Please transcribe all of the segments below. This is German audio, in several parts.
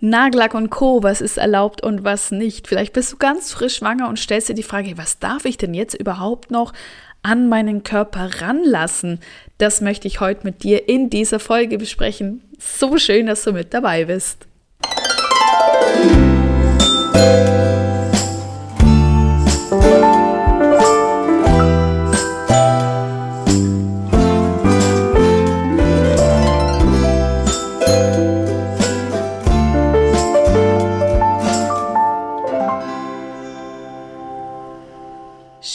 Nagellack und Co., was ist erlaubt und was nicht. Vielleicht bist du ganz frisch schwanger und stellst dir die Frage, was darf ich denn jetzt überhaupt noch an meinen Körper ranlassen? Das möchte ich heute mit dir in dieser Folge besprechen. So schön, dass du mit dabei bist.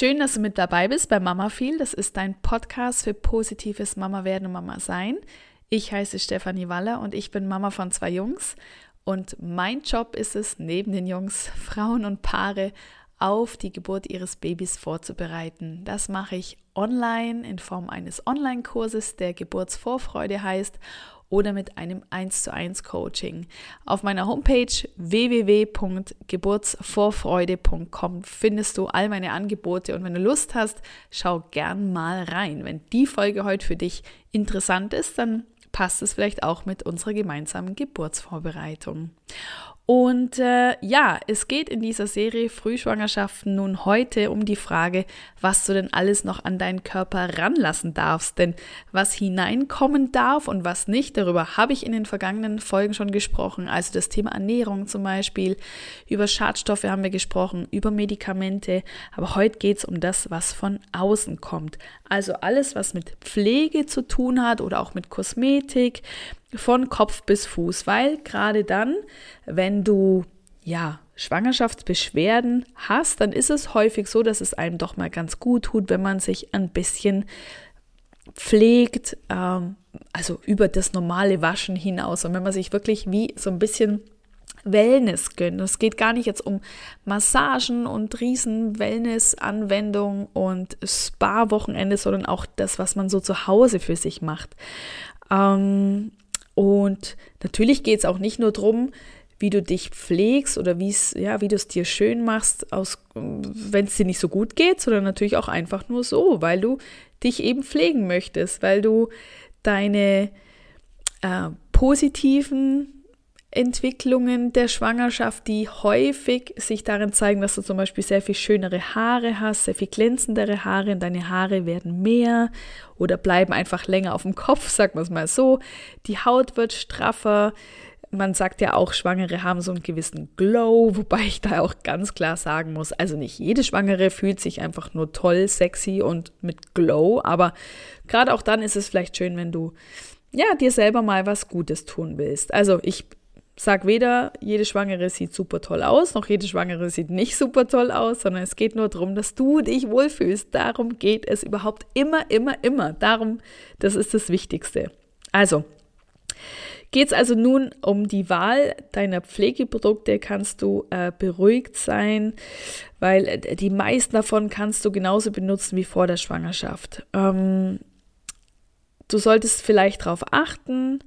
Schön, dass du mit dabei bist bei Mama Feel. Das ist dein Podcast für positives Mama werden und Mama sein. Ich heiße Stefanie Waller und ich bin Mama von zwei Jungs. Und mein Job ist es, neben den Jungs Frauen und Paare auf die Geburt ihres Babys vorzubereiten. Das mache ich online in Form eines Online-Kurses, der Geburtsvorfreude heißt oder mit einem 1 zu 1 Coaching. Auf meiner Homepage www.geburtsvorfreude.com findest du all meine Angebote und wenn du Lust hast, schau gern mal rein. Wenn die Folge heute für dich interessant ist, dann passt es vielleicht auch mit unserer gemeinsamen Geburtsvorbereitung. Und äh, ja, es geht in dieser Serie Frühschwangerschaften nun heute um die Frage, was du denn alles noch an deinen Körper ranlassen darfst. Denn was hineinkommen darf und was nicht, darüber habe ich in den vergangenen Folgen schon gesprochen. Also das Thema Ernährung zum Beispiel, über Schadstoffe haben wir gesprochen, über Medikamente. Aber heute geht es um das, was von außen kommt. Also alles, was mit Pflege zu tun hat oder auch mit Kosmetik, von Kopf bis Fuß, weil gerade dann, wenn du ja Schwangerschaftsbeschwerden hast, dann ist es häufig so, dass es einem doch mal ganz gut tut, wenn man sich ein bisschen pflegt, ähm, also über das normale Waschen hinaus und wenn man sich wirklich wie so ein bisschen Wellness gönnt. Es geht gar nicht jetzt um Massagen und riesen Wellness-Anwendungen und Spa-Wochenende, sondern auch das, was man so zu Hause für sich macht. Ähm, und natürlich geht es auch nicht nur darum, wie du dich pflegst oder ja, wie du es dir schön machst, wenn es dir nicht so gut geht, sondern natürlich auch einfach nur so, weil du dich eben pflegen möchtest, weil du deine äh, positiven Entwicklungen der Schwangerschaft, die häufig sich darin zeigen, dass du zum Beispiel sehr viel schönere Haare hast, sehr viel glänzendere Haare und deine Haare werden mehr oder bleiben einfach länger auf dem Kopf, sagen wir es mal so. Die Haut wird straffer. Man sagt ja auch, Schwangere haben so einen gewissen Glow, wobei ich da auch ganz klar sagen muss, also nicht jede Schwangere fühlt sich einfach nur toll, sexy und mit Glow, aber gerade auch dann ist es vielleicht schön, wenn du ja, dir selber mal was Gutes tun willst. Also ich sag weder, jede Schwangere sieht super toll aus, noch jede Schwangere sieht nicht super toll aus, sondern es geht nur darum, dass du dich wohlfühlst. Darum geht es überhaupt immer, immer, immer. Darum, das ist das Wichtigste. Also, geht es also nun um die Wahl deiner Pflegeprodukte, kannst du äh, beruhigt sein, weil äh, die meisten davon kannst du genauso benutzen wie vor der Schwangerschaft. Ähm, du solltest vielleicht darauf achten,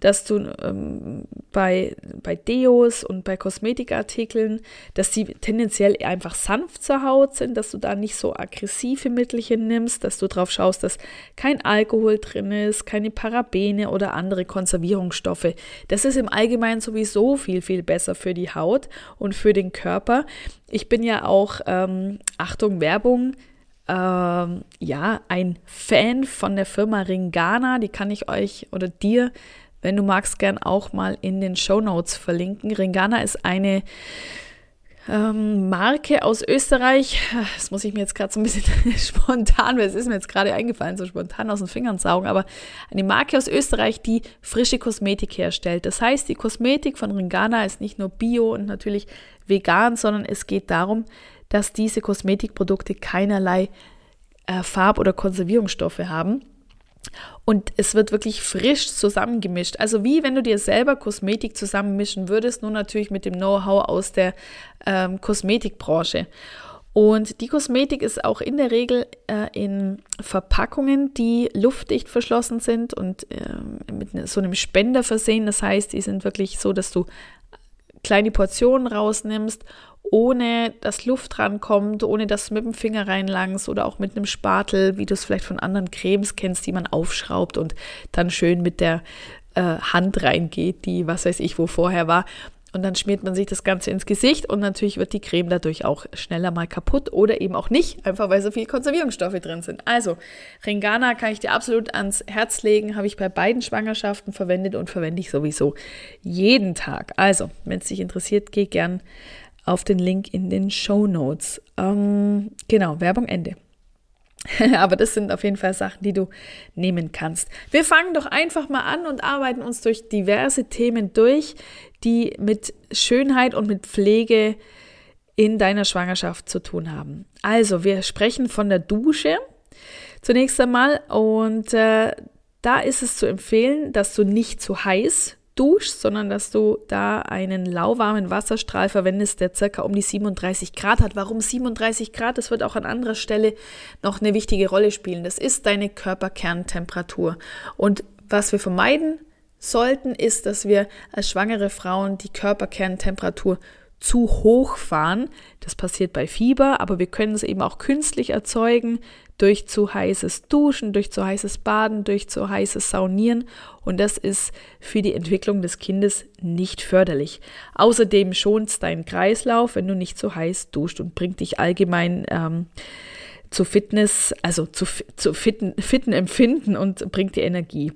dass du ähm, bei, bei Deos und bei Kosmetikartikeln, dass die tendenziell einfach sanft zur Haut sind, dass du da nicht so aggressive Mittelchen nimmst, dass du drauf schaust, dass kein Alkohol drin ist, keine Parabene oder andere Konservierungsstoffe. Das ist im Allgemeinen sowieso viel, viel besser für die Haut und für den Körper. Ich bin ja auch, ähm, Achtung, Werbung, ähm, ja, ein Fan von der Firma Ringana, die kann ich euch oder dir wenn du magst, gern auch mal in den Show Notes verlinken. Ringana ist eine ähm, Marke aus Österreich. Das muss ich mir jetzt gerade so ein bisschen spontan, weil es ist mir jetzt gerade eingefallen, so spontan aus den Fingern saugen, aber eine Marke aus Österreich, die frische Kosmetik herstellt. Das heißt, die Kosmetik von Ringana ist nicht nur bio und natürlich vegan, sondern es geht darum, dass diese Kosmetikprodukte keinerlei äh, Farb- oder Konservierungsstoffe haben. Und es wird wirklich frisch zusammengemischt. Also wie wenn du dir selber Kosmetik zusammenmischen würdest, nur natürlich mit dem Know-how aus der ähm, Kosmetikbranche. Und die Kosmetik ist auch in der Regel äh, in Verpackungen, die luftdicht verschlossen sind und äh, mit ne, so einem Spender versehen. Das heißt, die sind wirklich so, dass du kleine Portionen rausnimmst ohne dass Luft rankommt, ohne dass du mit dem Finger reinlangst oder auch mit einem Spatel, wie du es vielleicht von anderen Cremes kennst, die man aufschraubt und dann schön mit der äh, Hand reingeht, die was weiß ich wo vorher war. Und dann schmiert man sich das Ganze ins Gesicht und natürlich wird die Creme dadurch auch schneller mal kaputt oder eben auch nicht, einfach weil so viel Konservierungsstoffe drin sind. Also, Ringana kann ich dir absolut ans Herz legen, habe ich bei beiden Schwangerschaften verwendet und verwende ich sowieso jeden Tag. Also, wenn es dich interessiert, geh gern auf den Link in den Show Notes. Ähm, genau, Werbung Ende. Aber das sind auf jeden Fall Sachen, die du nehmen kannst. Wir fangen doch einfach mal an und arbeiten uns durch diverse Themen durch, die mit Schönheit und mit Pflege in deiner Schwangerschaft zu tun haben. Also, wir sprechen von der Dusche zunächst einmal und äh, da ist es zu empfehlen, dass du nicht zu heiß duschst, sondern dass du da einen lauwarmen Wasserstrahl verwendest, der circa um die 37 Grad hat. Warum 37 Grad? Das wird auch an anderer Stelle noch eine wichtige Rolle spielen. Das ist deine Körperkerntemperatur. Und was wir vermeiden sollten, ist, dass wir als schwangere Frauen die Körperkerntemperatur zu hoch fahren. Das passiert bei Fieber, aber wir können es eben auch künstlich erzeugen durch zu heißes Duschen, durch zu heißes Baden, durch zu heißes Saunieren und das ist für die Entwicklung des Kindes nicht förderlich. Außerdem schont es deinen Kreislauf, wenn du nicht zu heiß duscht und bringt dich allgemein ähm, zu Fitness, also zu, zu fitten, fitten Empfinden und bringt dir Energie.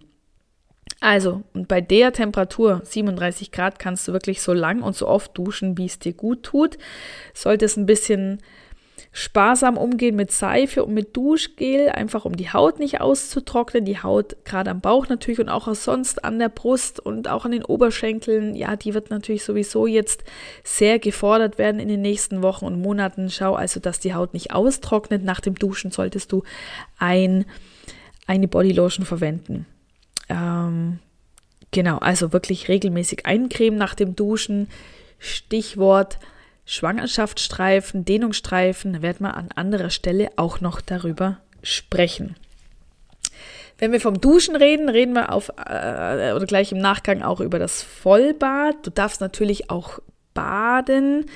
Also, und bei der Temperatur, 37 Grad, kannst du wirklich so lang und so oft duschen, wie es dir gut tut. Solltest ein bisschen sparsam umgehen mit Seife und mit Duschgel, einfach um die Haut nicht auszutrocknen. Die Haut gerade am Bauch natürlich und auch sonst an der Brust und auch an den Oberschenkeln, ja, die wird natürlich sowieso jetzt sehr gefordert werden in den nächsten Wochen und Monaten. Schau also, dass die Haut nicht austrocknet. Nach dem Duschen solltest du ein, eine Bodylotion verwenden. Ähm, genau, also wirklich regelmäßig eincremen nach dem Duschen. Stichwort Schwangerschaftsstreifen, Dehnungsstreifen, da werden wir an anderer Stelle auch noch darüber sprechen. Wenn wir vom Duschen reden, reden wir auf äh, oder gleich im Nachgang auch über das Vollbad. Du darfst natürlich auch baden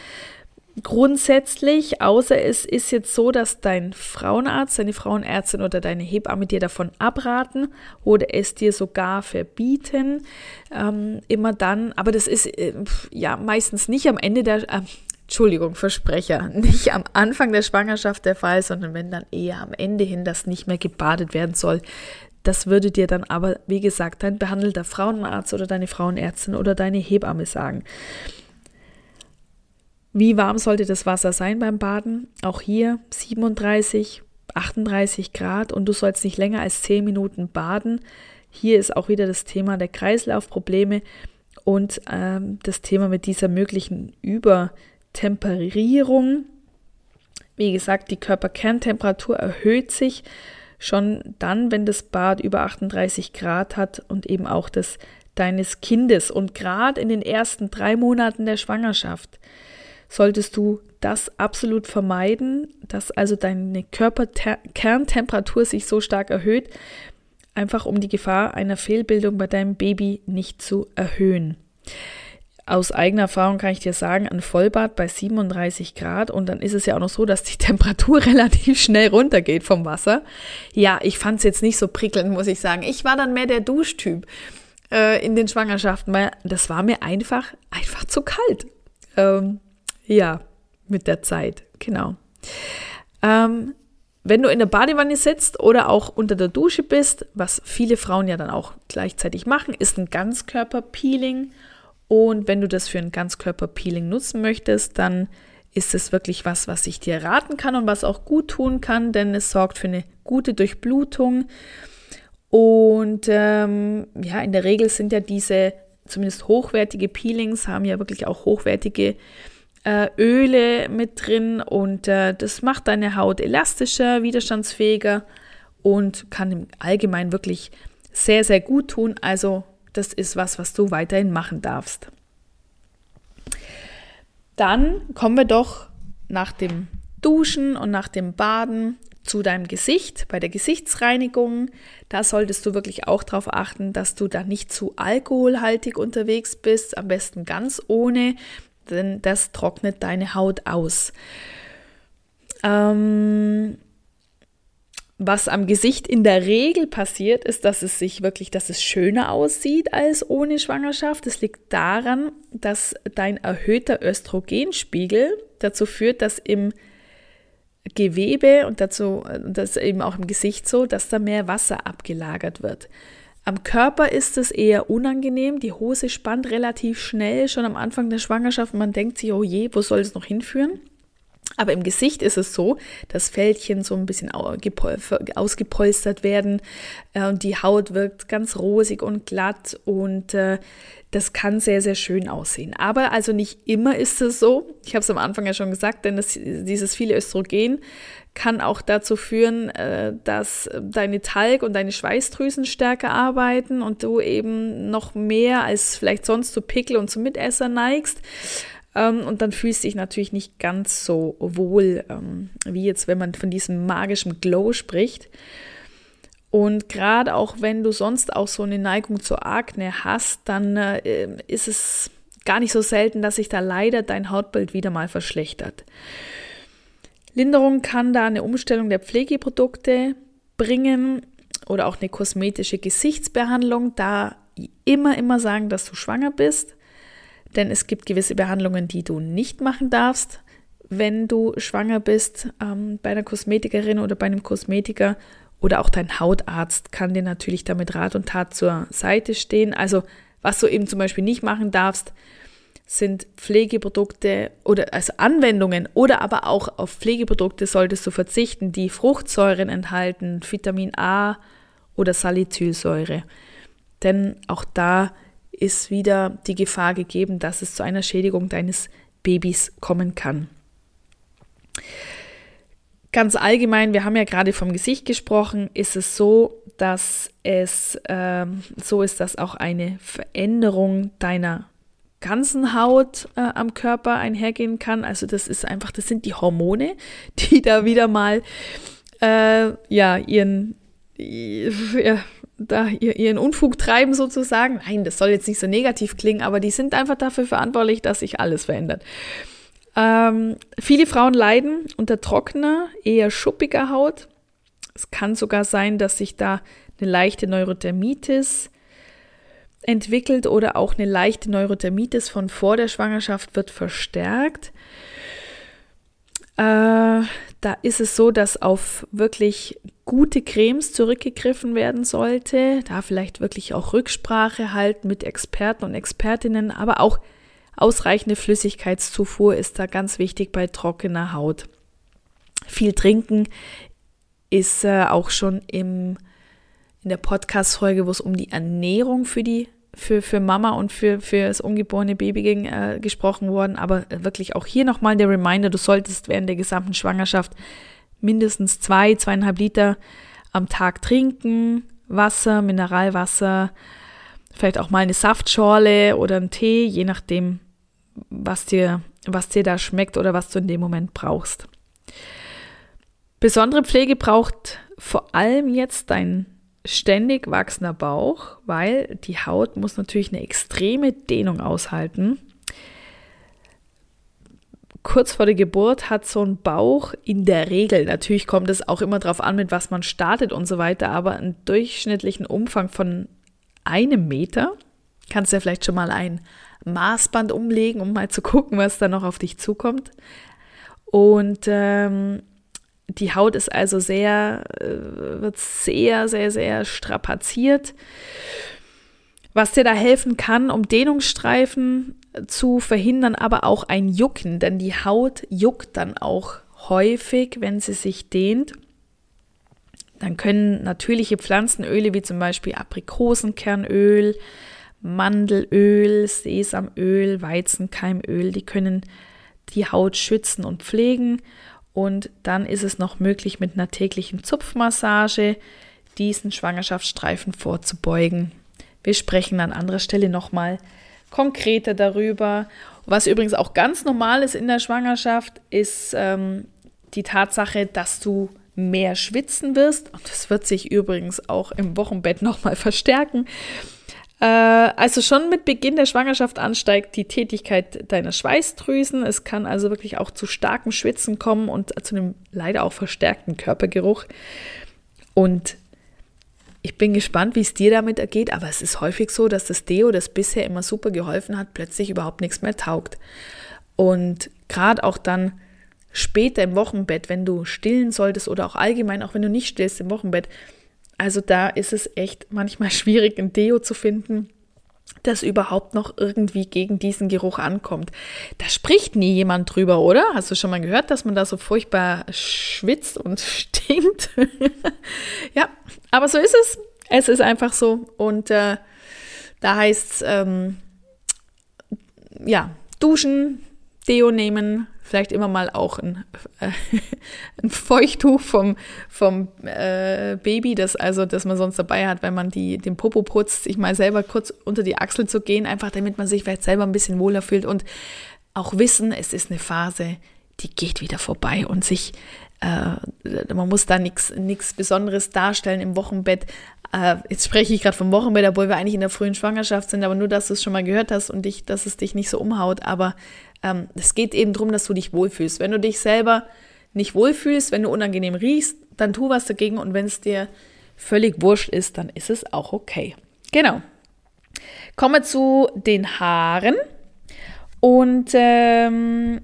grundsätzlich, außer es ist jetzt so, dass dein Frauenarzt, deine Frauenärztin oder deine Hebamme dir davon abraten oder es dir sogar verbieten. Ähm, immer dann, aber das ist äh, ja meistens nicht am Ende der, äh, Entschuldigung, Versprecher, nicht am Anfang der Schwangerschaft der Fall, sondern wenn dann eher am Ende hin das nicht mehr gebadet werden soll. Das würde dir dann aber, wie gesagt, dein behandelter Frauenarzt oder deine Frauenärztin oder deine Hebamme sagen. Wie warm sollte das Wasser sein beim Baden? Auch hier 37, 38 Grad und du sollst nicht länger als 10 Minuten baden. Hier ist auch wieder das Thema der Kreislaufprobleme und ähm, das Thema mit dieser möglichen Über- Temperierung. Wie gesagt, die Körperkerntemperatur erhöht sich schon dann, wenn das Bad über 38 Grad hat und eben auch das deines Kindes. Und gerade in den ersten drei Monaten der Schwangerschaft solltest du das absolut vermeiden, dass also deine Körperkerntemperatur sich so stark erhöht, einfach um die Gefahr einer Fehlbildung bei deinem Baby nicht zu erhöhen. Aus eigener Erfahrung kann ich dir sagen, ein Vollbad bei 37 Grad und dann ist es ja auch noch so, dass die Temperatur relativ schnell runtergeht vom Wasser. Ja, ich fand es jetzt nicht so prickelnd, muss ich sagen. Ich war dann mehr der Duschtyp äh, in den Schwangerschaften, weil das war mir einfach, einfach zu kalt. Ähm, ja, mit der Zeit, genau. Ähm, wenn du in der Badewanne sitzt oder auch unter der Dusche bist, was viele Frauen ja dann auch gleichzeitig machen, ist ein Ganzkörperpeeling und wenn du das für ein Ganzkörperpeeling nutzen möchtest, dann ist es wirklich was, was ich dir raten kann und was auch gut tun kann, denn es sorgt für eine gute Durchblutung. Und ähm, ja, in der Regel sind ja diese zumindest hochwertige Peelings, haben ja wirklich auch hochwertige äh, Öle mit drin und äh, das macht deine Haut elastischer, widerstandsfähiger und kann im Allgemeinen wirklich sehr, sehr gut tun. Also das ist was, was du weiterhin machen darfst. Dann kommen wir doch nach dem Duschen und nach dem Baden zu deinem Gesicht, bei der Gesichtsreinigung. Da solltest du wirklich auch darauf achten, dass du da nicht zu alkoholhaltig unterwegs bist, am besten ganz ohne, denn das trocknet deine Haut aus. Ähm, was am Gesicht in der Regel passiert, ist, dass es sich wirklich, dass es schöner aussieht als ohne Schwangerschaft. Das liegt daran, dass dein erhöhter Östrogenspiegel dazu führt, dass im Gewebe und dazu, das eben auch im Gesicht so, dass da mehr Wasser abgelagert wird. Am Körper ist es eher unangenehm. Die Hose spannt relativ schnell, schon am Anfang der Schwangerschaft. Man denkt sich, oh je, wo soll es noch hinführen? Aber im Gesicht ist es so, dass Fältchen so ein bisschen ausgepolstert werden äh, und die Haut wirkt ganz rosig und glatt und äh, das kann sehr, sehr schön aussehen. Aber also nicht immer ist es so. Ich habe es am Anfang ja schon gesagt, denn das, dieses viele Östrogen kann auch dazu führen, äh, dass deine Talg- und deine Schweißdrüsen stärker arbeiten und du eben noch mehr als vielleicht sonst zu Pickel und zu Mitesser neigst. Ähm, und dann fühlst du dich natürlich nicht ganz so wohl, ähm, wie jetzt, wenn man von diesem magischen Glow spricht. Und gerade auch wenn du sonst auch so eine Neigung zur Akne hast, dann äh, ist es gar nicht so selten, dass sich da leider dein Hautbild wieder mal verschlechtert. Linderung kann da eine Umstellung der Pflegeprodukte bringen oder auch eine kosmetische Gesichtsbehandlung. Da immer, immer sagen, dass du schwanger bist denn es gibt gewisse Behandlungen, die du nicht machen darfst, wenn du schwanger bist ähm, bei einer Kosmetikerin oder bei einem Kosmetiker oder auch dein Hautarzt kann dir natürlich damit Rat und Tat zur Seite stehen. Also was du eben zum Beispiel nicht machen darfst, sind Pflegeprodukte oder also Anwendungen oder aber auch auf Pflegeprodukte solltest du verzichten, die Fruchtsäuren enthalten, Vitamin A oder Salicylsäure. Denn auch da ist wieder die Gefahr gegeben, dass es zu einer Schädigung deines Babys kommen kann. Ganz allgemein, wir haben ja gerade vom Gesicht gesprochen, ist es so, dass es äh, so ist, dass auch eine Veränderung deiner ganzen Haut äh, am Körper einhergehen kann. Also das ist einfach, das sind die Hormone, die da wieder mal äh, ja ihren ja, da ihren Unfug treiben sozusagen. Nein, das soll jetzt nicht so negativ klingen, aber die sind einfach dafür verantwortlich, dass sich alles verändert. Ähm, viele Frauen leiden unter trockener, eher schuppiger Haut. Es kann sogar sein, dass sich da eine leichte Neurodermitis entwickelt oder auch eine leichte Neurodermitis von vor der Schwangerschaft wird verstärkt. Äh, da ist es so, dass auf wirklich gute Cremes zurückgegriffen werden sollte. Da vielleicht wirklich auch Rücksprache halten mit Experten und Expertinnen, aber auch ausreichende Flüssigkeitszufuhr ist da ganz wichtig bei trockener Haut. Viel trinken ist äh, auch schon im, in der Podcast-Folge, wo es um die Ernährung für die für, für Mama und für, für das ungeborene Baby ging, äh, gesprochen worden. Aber wirklich auch hier nochmal der Reminder, du solltest während der gesamten Schwangerschaft mindestens zwei, zweieinhalb Liter am Tag trinken. Wasser, Mineralwasser, vielleicht auch mal eine Saftschorle oder einen Tee, je nachdem, was dir, was dir da schmeckt oder was du in dem Moment brauchst. Besondere Pflege braucht vor allem jetzt dein ständig wachsender Bauch, weil die Haut muss natürlich eine extreme Dehnung aushalten kurz vor der Geburt hat so ein Bauch in der Regel, natürlich kommt es auch immer darauf an, mit was man startet und so weiter, aber einen durchschnittlichen Umfang von einem Meter. Kannst du ja vielleicht schon mal ein Maßband umlegen, um mal zu gucken, was da noch auf dich zukommt. Und ähm, die Haut ist also sehr, äh, wird sehr, sehr, sehr strapaziert. Was dir da helfen kann, um Dehnungsstreifen zu verhindern, aber auch ein Jucken, denn die Haut juckt dann auch häufig, wenn sie sich dehnt. Dann können natürliche Pflanzenöle wie zum Beispiel Aprikosenkernöl, Mandelöl, Sesamöl, Weizenkeimöl, die können die Haut schützen und pflegen. Und dann ist es noch möglich, mit einer täglichen Zupfmassage diesen Schwangerschaftsstreifen vorzubeugen. Wir sprechen an anderer Stelle nochmal konkreter darüber. Was übrigens auch ganz normal ist in der Schwangerschaft, ist ähm, die Tatsache, dass du mehr schwitzen wirst. Und das wird sich übrigens auch im Wochenbett nochmal verstärken. Äh, also schon mit Beginn der Schwangerschaft ansteigt die Tätigkeit deiner Schweißdrüsen. Es kann also wirklich auch zu starkem Schwitzen kommen und zu einem leider auch verstärkten Körpergeruch. Und ich bin gespannt, wie es dir damit ergeht, aber es ist häufig so, dass das Deo, das bisher immer super geholfen hat, plötzlich überhaupt nichts mehr taugt. Und gerade auch dann später im Wochenbett, wenn du stillen solltest oder auch allgemein, auch wenn du nicht stillst im Wochenbett, also da ist es echt manchmal schwierig, ein Deo zu finden, das überhaupt noch irgendwie gegen diesen Geruch ankommt. Da spricht nie jemand drüber, oder? Hast du schon mal gehört, dass man da so furchtbar schwitzt und stinkt? ja, aber so ist es. Es ist einfach so. Und äh, da heißt es, ähm, ja, duschen, Deo nehmen, vielleicht immer mal auch ein, äh, ein Feuchttuch vom, vom äh, Baby, das also, das man sonst dabei hat, wenn man die, den Popo putzt, sich mal selber kurz unter die Achsel zu gehen, einfach damit man sich vielleicht selber ein bisschen wohler fühlt und auch wissen, es ist eine Phase, die geht wieder vorbei und sich äh, man muss da nichts Besonderes darstellen im Wochenbett. Äh, jetzt spreche ich gerade vom Wochenbett, obwohl wir eigentlich in der frühen Schwangerschaft sind, aber nur, dass du es schon mal gehört hast und dich, dass es dich nicht so umhaut. Aber ähm, es geht eben darum, dass du dich wohlfühlst. Wenn du dich selber nicht wohlfühlst, wenn du unangenehm riechst, dann tu was dagegen und wenn es dir völlig wurscht ist, dann ist es auch okay. Genau. Komme zu den Haaren. Und ähm,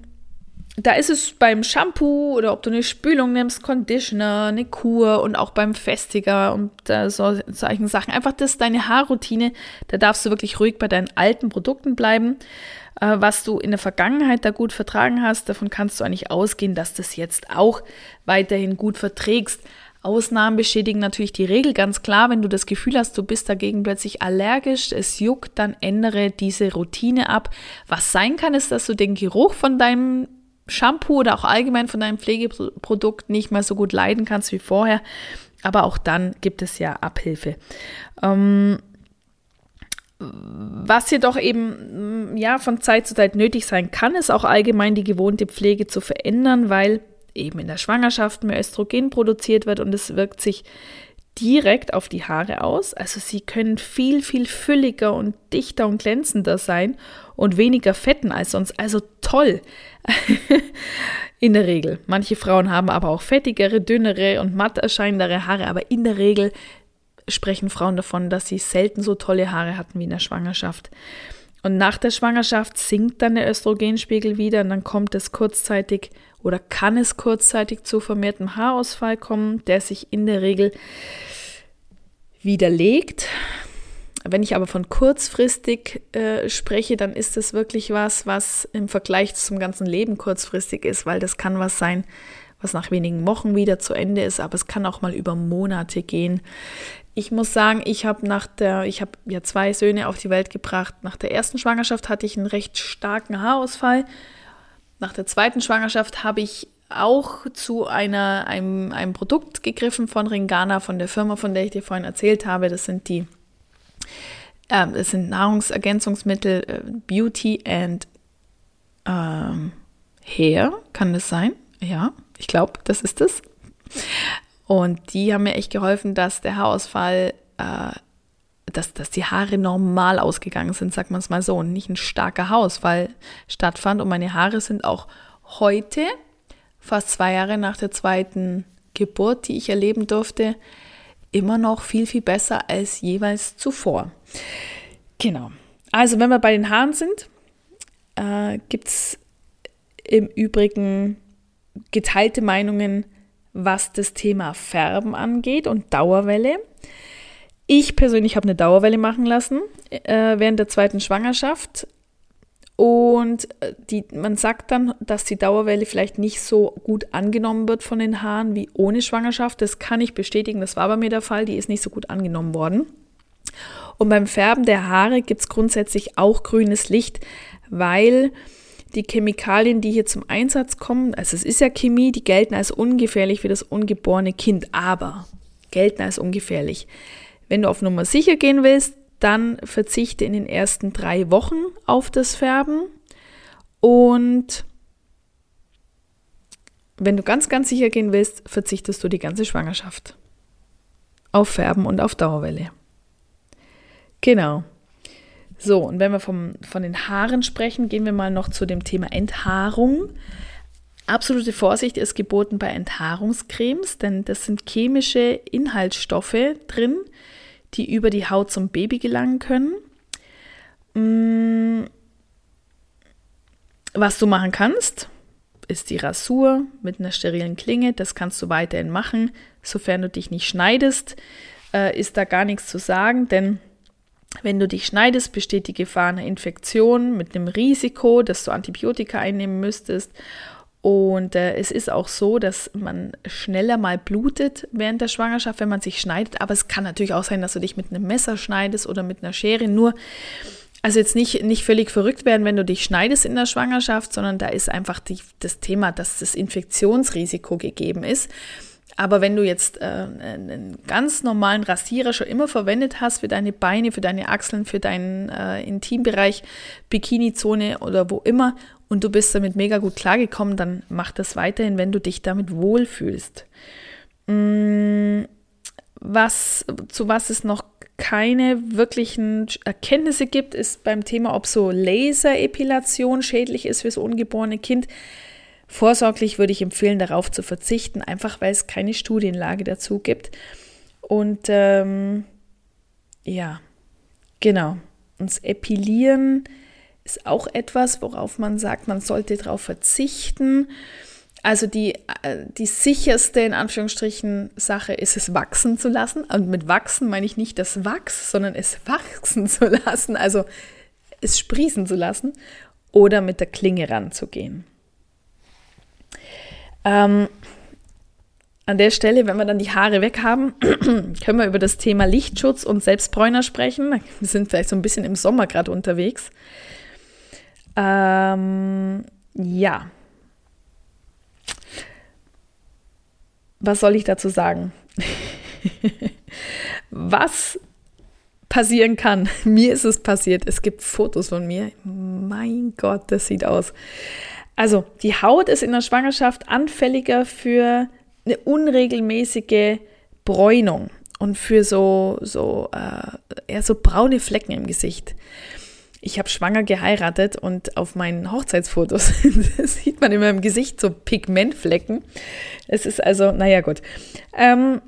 da ist es beim Shampoo oder ob du eine Spülung nimmst, Conditioner, eine Kur und auch beim Festiger und äh, so, solchen Sachen. Einfach das deine Haarroutine, da darfst du wirklich ruhig bei deinen alten Produkten bleiben. Äh, was du in der Vergangenheit da gut vertragen hast, davon kannst du eigentlich ausgehen, dass das jetzt auch weiterhin gut verträgst. Ausnahmen beschädigen natürlich die Regel ganz klar. Wenn du das Gefühl hast, du bist dagegen plötzlich allergisch, es juckt, dann ändere diese Routine ab. Was sein kann, ist, dass du den Geruch von deinem Shampoo oder auch allgemein von deinem Pflegeprodukt nicht mehr so gut leiden kannst wie vorher. Aber auch dann gibt es ja Abhilfe. Ähm, was jedoch eben mm, ja von Zeit zu Zeit nötig sein kann, ist auch allgemein die gewohnte Pflege zu verändern, weil eben in der Schwangerschaft mehr Östrogen produziert wird und es wirkt sich direkt auf die Haare aus. Also sie können viel, viel fülliger und dichter und glänzender sein und weniger fetten als sonst. Also toll. in der Regel. Manche Frauen haben aber auch fettigere, dünnere und matt erscheinendere Haare, aber in der Regel sprechen Frauen davon, dass sie selten so tolle Haare hatten wie in der Schwangerschaft. Und nach der Schwangerschaft sinkt dann der Östrogenspiegel wieder und dann kommt es kurzzeitig oder kann es kurzzeitig zu vermehrtem Haarausfall kommen, der sich in der Regel widerlegt. Wenn ich aber von kurzfristig äh, spreche, dann ist das wirklich was, was im Vergleich zum ganzen Leben kurzfristig ist, weil das kann was sein, was nach wenigen Wochen wieder zu Ende ist, aber es kann auch mal über Monate gehen. Ich muss sagen, ich habe nach der, ich habe ja zwei Söhne auf die Welt gebracht. Nach der ersten Schwangerschaft hatte ich einen recht starken Haarausfall nach der zweiten Schwangerschaft habe ich auch zu einer, einem, einem Produkt gegriffen von Ringana, von der Firma, von der ich dir vorhin erzählt habe. Das sind die, äh, das sind Nahrungsergänzungsmittel äh, Beauty and ähm, Hair, kann das sein? Ja, ich glaube, das ist es. Und die haben mir echt geholfen, dass der Haarausfall äh, dass, dass die Haare normal ausgegangen sind, sagt man es mal so, und nicht ein starker Haarausfall stattfand. Und meine Haare sind auch heute, fast zwei Jahre nach der zweiten Geburt, die ich erleben durfte, immer noch viel, viel besser als jeweils zuvor. Genau. Also, wenn wir bei den Haaren sind, äh, gibt es im Übrigen geteilte Meinungen, was das Thema Färben angeht und Dauerwelle. Ich persönlich habe eine Dauerwelle machen lassen äh, während der zweiten Schwangerschaft. Und äh, die, man sagt dann, dass die Dauerwelle vielleicht nicht so gut angenommen wird von den Haaren wie ohne Schwangerschaft. Das kann ich bestätigen, das war bei mir der Fall. Die ist nicht so gut angenommen worden. Und beim Färben der Haare gibt es grundsätzlich auch grünes Licht, weil die Chemikalien, die hier zum Einsatz kommen, also es ist ja Chemie, die gelten als ungefährlich für das ungeborene Kind, aber gelten als ungefährlich. Wenn du auf Nummer sicher gehen willst, dann verzichte in den ersten drei Wochen auf das Färben. Und wenn du ganz, ganz sicher gehen willst, verzichtest du die ganze Schwangerschaft auf Färben und auf Dauerwelle. Genau. So, und wenn wir vom, von den Haaren sprechen, gehen wir mal noch zu dem Thema Enthaarung. Absolute Vorsicht ist geboten bei Enthaarungscremes, denn das sind chemische Inhaltsstoffe drin, die über die Haut zum Baby gelangen können. Mm. Was du machen kannst, ist die Rasur mit einer sterilen Klinge. Das kannst du weiterhin machen, sofern du dich nicht schneidest. Äh, ist da gar nichts zu sagen, denn wenn du dich schneidest, besteht die Gefahr einer Infektion mit einem Risiko, dass du Antibiotika einnehmen müsstest. Und äh, es ist auch so, dass man schneller mal blutet während der Schwangerschaft, wenn man sich schneidet. Aber es kann natürlich auch sein, dass du dich mit einem Messer schneidest oder mit einer Schere. Nur, also jetzt nicht, nicht völlig verrückt werden, wenn du dich schneidest in der Schwangerschaft, sondern da ist einfach die, das Thema, dass das Infektionsrisiko gegeben ist. Aber wenn du jetzt äh, einen ganz normalen Rasierer schon immer verwendet hast für deine Beine, für deine Achseln, für deinen äh, Intimbereich, Bikini-Zone oder wo immer und du bist damit mega gut klargekommen, dann mach das weiterhin, wenn du dich damit wohlfühlst. Mm, was, zu was es noch keine wirklichen Erkenntnisse gibt, ist beim Thema, ob so Laserepilation schädlich ist fürs ungeborene Kind. Vorsorglich würde ich empfehlen, darauf zu verzichten, einfach weil es keine Studienlage dazu gibt. Und ähm, ja, genau. Und das Epilieren ist auch etwas, worauf man sagt, man sollte darauf verzichten. Also die, äh, die sicherste, in Anführungsstrichen, Sache ist es wachsen zu lassen. Und mit wachsen meine ich nicht das Wachs, sondern es wachsen zu lassen, also es sprießen zu lassen oder mit der Klinge ranzugehen. Ähm, an der Stelle, wenn wir dann die Haare weg haben, können wir über das Thema Lichtschutz und Selbstbräuner sprechen. Wir sind vielleicht so ein bisschen im Sommer gerade unterwegs. Ähm, ja. Was soll ich dazu sagen? Was passieren kann. Mir ist es passiert. Es gibt Fotos von mir. Mein Gott, das sieht aus. Also, die Haut ist in der Schwangerschaft anfälliger für eine unregelmäßige Bräunung und für so, so, äh, eher so braune Flecken im Gesicht. Ich habe schwanger geheiratet und auf meinen Hochzeitsfotos sieht man in meinem Gesicht so Pigmentflecken. Es ist also, naja, gut. Ähm,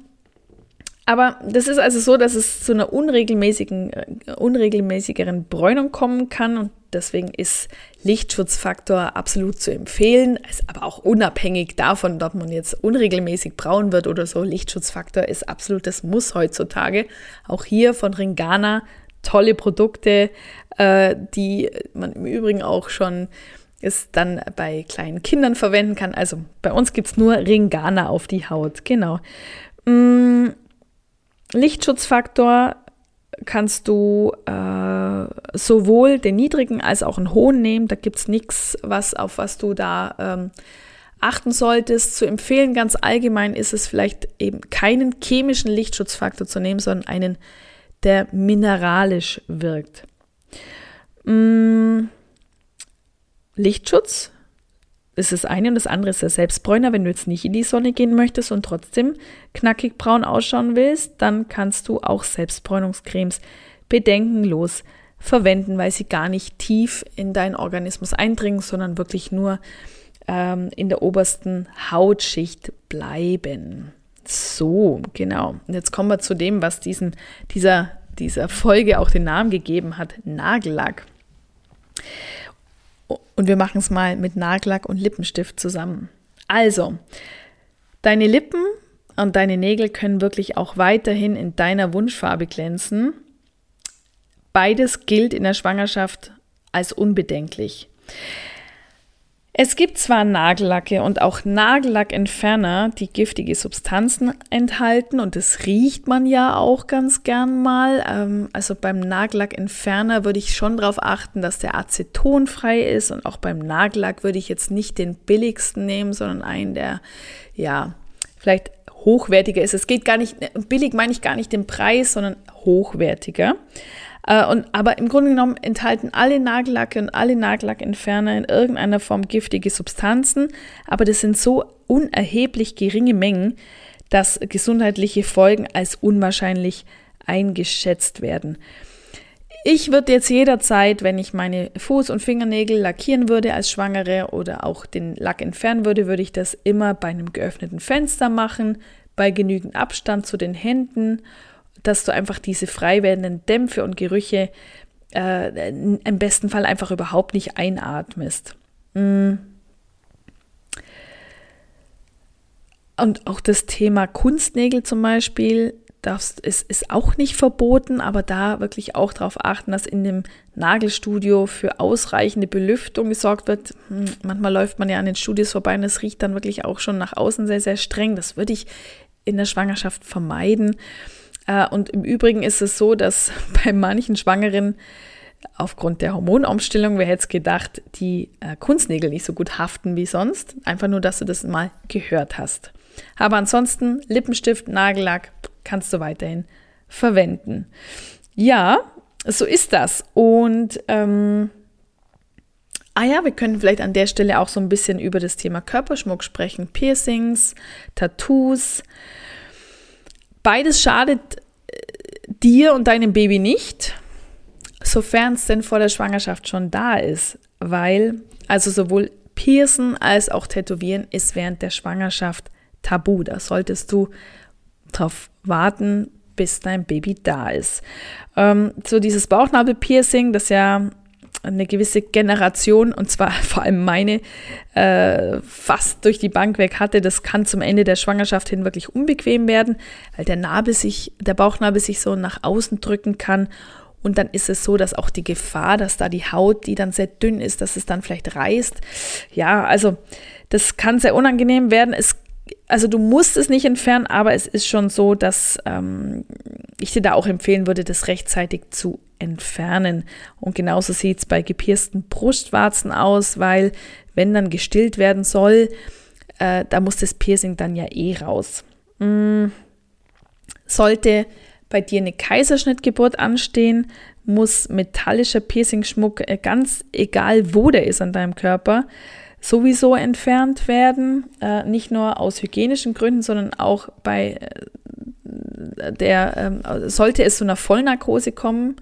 aber das ist also so, dass es zu einer unregelmäßigen, äh, unregelmäßigeren Bräunung kommen kann und deswegen ist Lichtschutzfaktor absolut zu empfehlen, ist aber auch unabhängig davon, ob man jetzt unregelmäßig braun wird oder so. Lichtschutzfaktor ist absolut das Muss heutzutage. Auch hier von Ringana tolle Produkte, äh, die man im Übrigen auch schon ist dann bei kleinen Kindern verwenden kann. Also bei uns gibt es nur Ringana auf die Haut. Genau. Mm, Lichtschutzfaktor kannst du äh, sowohl den niedrigen als auch einen hohen nehmen. Da gibt es nichts, was, auf was du da ähm, achten solltest. Zu empfehlen ganz allgemein ist es vielleicht eben keinen chemischen Lichtschutzfaktor zu nehmen, sondern einen, der mineralisch wirkt. Mm, Lichtschutz ist das eine und das andere ist der Selbstbräuner. Wenn du jetzt nicht in die Sonne gehen möchtest und trotzdem knackig braun ausschauen willst, dann kannst du auch Selbstbräunungscremes bedenkenlos verwenden, weil sie gar nicht tief in deinen Organismus eindringen, sondern wirklich nur ähm, in der obersten Hautschicht bleiben. So, genau. Und jetzt kommen wir zu dem, was diesen, dieser, dieser Folge auch den Namen gegeben hat, Nagellack. Und wir machen es mal mit Nagellack und Lippenstift zusammen. Also, deine Lippen und deine Nägel können wirklich auch weiterhin in deiner Wunschfarbe glänzen. Beides gilt in der Schwangerschaft als unbedenklich. Es gibt zwar Nagellacke und auch Nagellackentferner, die giftige Substanzen enthalten und das riecht man ja auch ganz gern mal. Ähm, also beim Nagellackentferner würde ich schon darauf achten, dass der acetonfrei ist und auch beim Nagellack würde ich jetzt nicht den billigsten nehmen, sondern einen, der ja vielleicht hochwertiger ist. Es geht gar nicht, billig meine ich gar nicht den Preis, sondern hochwertiger. Äh, und, aber im Grunde genommen enthalten alle Nagellacke und alle Nagellackentferner in irgendeiner Form giftige Substanzen, aber das sind so unerheblich geringe Mengen, dass gesundheitliche Folgen als unwahrscheinlich eingeschätzt werden. ich würde jetzt jederzeit, wenn ich meine Fuß- und Fingernägel lackieren würde als Schwangere oder auch den Lack entfernen würde, würde ich das immer bei einem geöffneten Fenster machen, bei genügend Abstand zu den Händen, dass du einfach diese frei werdenden Dämpfe und Gerüche äh, im besten Fall einfach überhaupt nicht einatmest. Mm. Und auch das Thema Kunstnägel zum Beispiel, darfst, ist, ist auch nicht verboten, aber da wirklich auch darauf achten, dass in dem Nagelstudio für ausreichende Belüftung gesorgt wird. Hm, manchmal läuft man ja an den Studios vorbei und es riecht dann wirklich auch schon nach außen sehr, sehr streng. Das würde ich in der Schwangerschaft vermeiden. Äh, und im Übrigen ist es so, dass bei manchen Schwangeren aufgrund der Hormonumstellung, wer hätte es gedacht, die äh, Kunstnägel nicht so gut haften wie sonst. Einfach nur, dass du das mal gehört hast. Aber ansonsten Lippenstift, Nagellack, kannst du weiterhin verwenden. Ja, so ist das. Und ähm, ah ja, wir können vielleicht an der Stelle auch so ein bisschen über das Thema Körperschmuck sprechen. Piercings, Tattoos. Beides schadet äh, dir und deinem Baby nicht, sofern es denn vor der Schwangerschaft schon da ist. Weil, also sowohl Piercen als auch Tätowieren ist während der Schwangerschaft tabu. Da solltest du darauf warten, bis dein Baby da ist. Ähm, so dieses Bauchnabelpiercing, das ja eine gewisse Generation, und zwar vor allem meine, äh, fast durch die Bank weg hatte, das kann zum Ende der Schwangerschaft hin wirklich unbequem werden, weil der Nabel sich, der Bauchnabel sich so nach außen drücken kann. Und dann ist es so, dass auch die Gefahr, dass da die Haut, die dann sehr dünn ist, dass es dann vielleicht reißt. Ja, also das kann sehr unangenehm werden. Es also du musst es nicht entfernen, aber es ist schon so, dass ähm, ich dir da auch empfehlen würde, das rechtzeitig zu entfernen. Und genauso sieht es bei gepiersten Brustwarzen aus, weil wenn dann gestillt werden soll, äh, da muss das Piercing dann ja eh raus. Mm. Sollte bei dir eine Kaiserschnittgeburt anstehen, muss metallischer Piercing-Schmuck, äh, ganz egal wo der ist an deinem Körper, sowieso entfernt werden, äh, nicht nur aus hygienischen Gründen, sondern auch bei äh, der, äh, sollte es zu einer Vollnarkose kommen,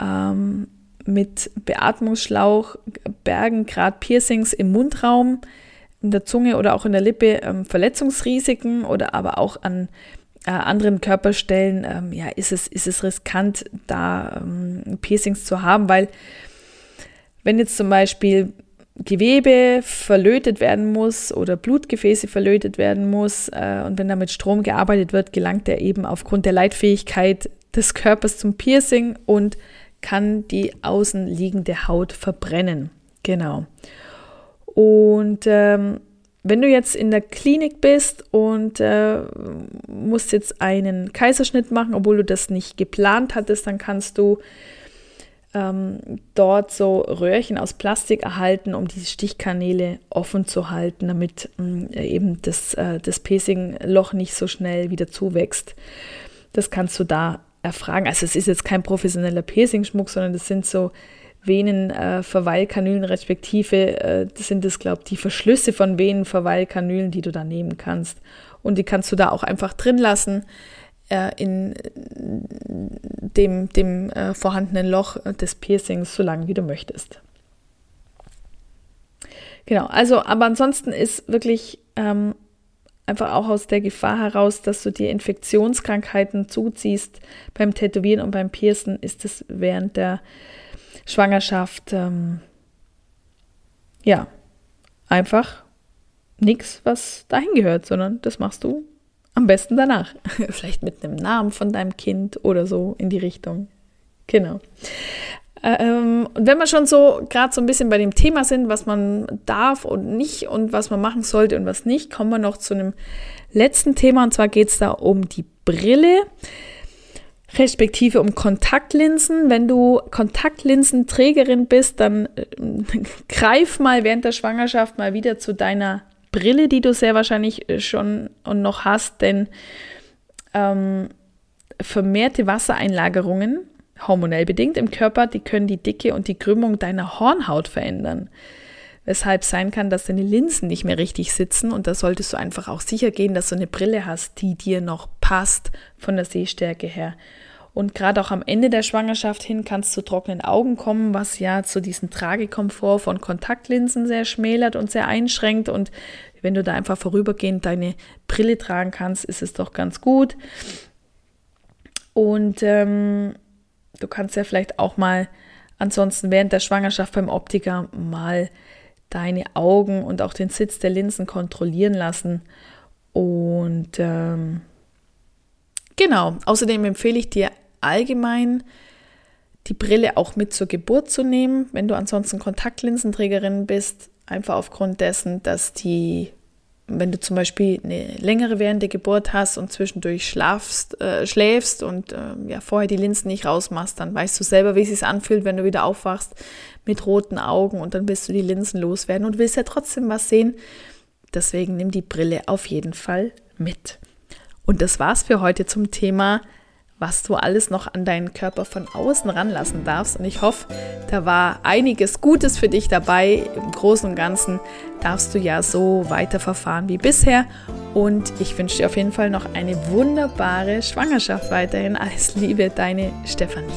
ähm, mit Beatmungsschlauch, Bergen, gerade Piercings im Mundraum, in der Zunge oder auch in der Lippe, ähm, Verletzungsrisiken oder aber auch an äh, anderen Körperstellen, ähm, ja, ist es, ist es riskant, da ähm, Piercings zu haben, weil wenn jetzt zum Beispiel Gewebe verlötet werden muss oder Blutgefäße verlötet werden muss äh, und wenn da mit Strom gearbeitet wird, gelangt er eben aufgrund der Leitfähigkeit des Körpers zum Piercing und kann die außenliegende Haut verbrennen. Genau. Und ähm, wenn du jetzt in der Klinik bist und äh, musst jetzt einen Kaiserschnitt machen, obwohl du das nicht geplant hattest, dann kannst du ähm, dort so Röhrchen aus Plastik erhalten, um diese Stichkanäle offen zu halten, damit äh, eben das, äh, das Pacing-Loch nicht so schnell wieder zuwächst. Das kannst du da erfragen. Also es ist jetzt kein professioneller Pacing-Schmuck, sondern das sind so Venenverweilkanülen, äh, respektive äh, das sind das, glaube ich, die Verschlüsse von Venenverweilkanülen, die du da nehmen kannst. Und die kannst du da auch einfach drin lassen äh, in dem, dem äh, vorhandenen Loch des Piercings, so lange wie du möchtest. Genau, also, aber ansonsten ist wirklich ähm, einfach auch aus der Gefahr heraus, dass du dir Infektionskrankheiten zuziehst beim Tätowieren und beim Piercen, ist es während der Schwangerschaft ähm, ja einfach nichts, was dahin gehört, sondern das machst du am besten danach. Vielleicht mit einem Namen von deinem Kind oder so in die Richtung. Genau. Ähm, und wenn wir schon so gerade so ein bisschen bei dem Thema sind, was man darf und nicht und was man machen sollte und was nicht, kommen wir noch zu einem letzten Thema und zwar geht es da um die Brille, respektive um Kontaktlinsen. Wenn du Kontaktlinsenträgerin bist, dann äh, greif mal während der Schwangerschaft mal wieder zu deiner Brille, die du sehr wahrscheinlich äh, schon und noch hast, denn ähm, vermehrte Wassereinlagerungen, hormonell bedingt im Körper, die können die Dicke und die Krümmung deiner Hornhaut verändern. Weshalb sein kann, dass deine Linsen nicht mehr richtig sitzen und da solltest du einfach auch sicher gehen, dass du eine Brille hast, die dir noch passt von der Sehstärke her. Und gerade auch am Ende der Schwangerschaft hin kann es zu trockenen Augen kommen, was ja zu diesem Tragekomfort von Kontaktlinsen sehr schmälert und sehr einschränkt. Und wenn du da einfach vorübergehend deine Brille tragen kannst, ist es doch ganz gut. Und ähm, du kannst ja vielleicht auch mal ansonsten während der Schwangerschaft beim Optiker mal deine Augen und auch den Sitz der Linsen kontrollieren lassen. Und ähm, genau, außerdem empfehle ich dir allgemein, die Brille auch mit zur Geburt zu nehmen, wenn du ansonsten Kontaktlinsenträgerin bist, einfach aufgrund dessen, dass die wenn du zum Beispiel eine längere währende Geburt hast und zwischendurch schlafst, äh, schläfst und äh, ja, vorher die Linsen nicht rausmachst, dann weißt du selber, wie es sich anfühlt, wenn du wieder aufwachst mit roten Augen und dann willst du die Linsen loswerden und willst ja trotzdem was sehen. Deswegen nimm die Brille auf jeden Fall mit. Und das war's für heute zum Thema was du alles noch an deinen Körper von außen ranlassen darfst. Und ich hoffe, da war einiges Gutes für dich dabei. Im Großen und Ganzen darfst du ja so weiterverfahren wie bisher. Und ich wünsche dir auf jeden Fall noch eine wunderbare Schwangerschaft weiterhin. Alles Liebe, deine Stefanie.